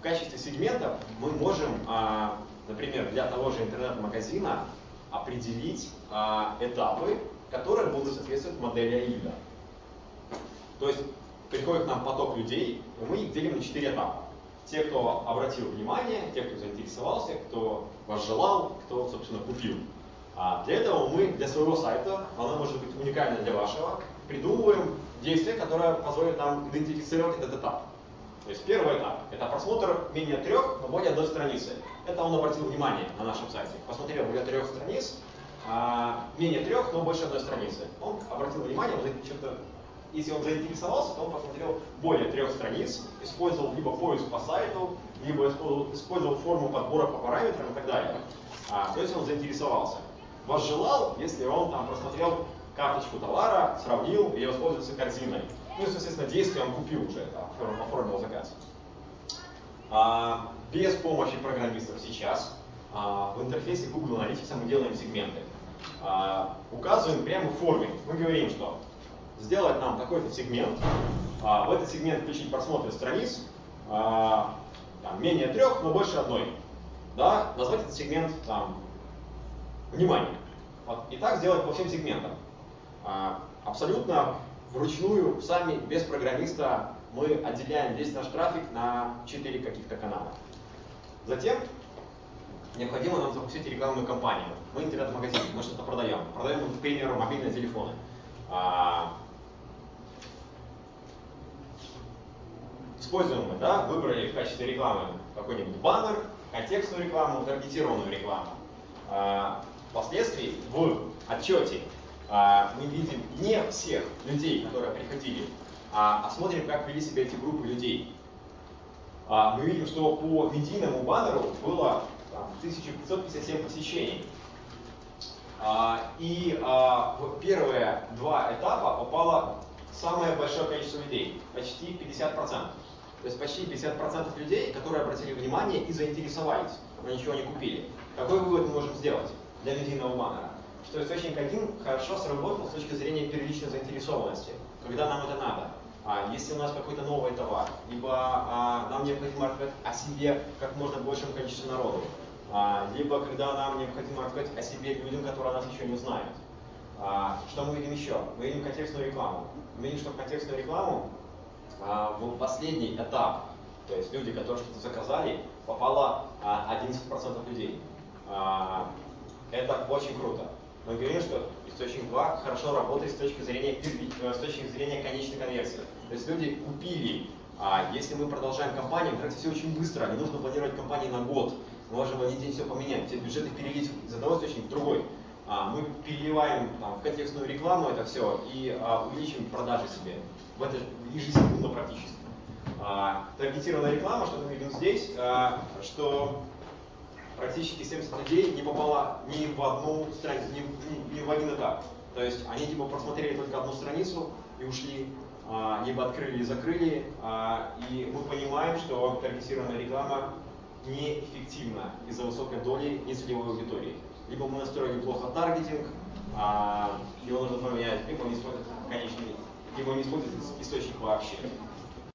в качестве сегментов мы можем, а, например, для того же интернет-магазина определить а, этапы, которые будут соответствовать модели AIDA. То есть приходит к нам поток людей, и мы их делим на четыре этапа. Те, кто обратил внимание, те, кто заинтересовался, кто возжелал, кто, собственно, купил. А для этого мы для своего сайта, оно может быть уникально для вашего, придумываем действие, которое позволит нам идентифицировать этот этап. То есть первый этап – это просмотр менее трех, но более одной страницы. Это он обратил внимание на нашем сайте. Посмотрел более трех страниц, а, менее трех, но больше одной страницы. Он обратил внимание, он что-то если он заинтересовался, то он посмотрел более трех страниц, использовал либо поиск по сайту, либо использовал, форму подбора по параметрам и так далее. А, то есть он заинтересовался. Возжелал, если он там просмотрел карточку товара, сравнил и воспользовался корзиной. Ну и, соответственно, действие он купил уже, оформил, оформил заказ. А, без помощи программистов сейчас а, в интерфейсе Google Analytics мы делаем сегменты. А, указываем прямо в форме. Мы говорим, что сделать нам такой-то сегмент, а, в этот сегмент включить просмотр страниц, а, там, менее трех, но больше одной. Да, назвать этот сегмент там, внимание. Вот, и так сделать по всем сегментам. А, абсолютно вручную, сами, без программиста, мы отделяем весь наш трафик на 4 каких-то канала. Затем необходимо нам запустить рекламную кампанию. Мы интернет-магазин, мы что-то продаем. Продаем, к примеру, мобильные телефоны. А, используем мы, да, выбрали в качестве рекламы какой-нибудь баннер, контекстную рекламу, таргетированную рекламу. А, впоследствии в отчете мы видим не всех людей, которые приходили, а, а смотрим, как вели себя эти группы людей. А, мы видим, что по медийному баннеру было там, 1557 посещений. А, и а, в первые два этапа попало самое большое количество людей, почти 50%. То есть почти 50% людей, которые обратили внимание и заинтересовались, но ничего не купили. Какой вывод мы можем сделать для медийного баннера? Что источник 1 хорошо сработал с точки зрения первичной заинтересованности, когда нам это надо. А если у нас какой-то новый товар, либо а, нам необходимо рассказать о себе как можно большему количеству народу, а, либо когда нам необходимо рассказать о себе людям, которые нас еще не знают. А, что мы видим еще? Мы видим контекстную рекламу. Мы видим, что контекстную рекламу а, в последний этап, то есть люди, которые что-то заказали, попало 11% а, людей. А, это очень круто. Мы говорим, что источник 2 хорошо работает с точки зрения, э, с точки зрения конечной конверсии. То есть люди купили, а если мы продолжаем кампанию, это все очень быстро, не нужно планировать кампании на год. Мы можем в один день все поменять, все бюджеты перелить из одного источника в другой. А, мы переливаем там, в контекстную рекламу это все и а, увеличиваем продажи себе. В это ежесекундно практически. А, таргетированная реклама, что мы видим здесь, а, что практически 70 людей не попало ни в одну страницу, ни, ни, ни в один этап. То есть они типа просмотрели только одну страницу и ушли, а, либо открыли и закрыли, а, и мы понимаем, что таргетированная реклама неэффективна из-за высокой доли нецелевой аудитории. Либо мы настроили плохо таргетинг, а, его нужно поменять, либо не использует конечный, либо не использует источник вообще.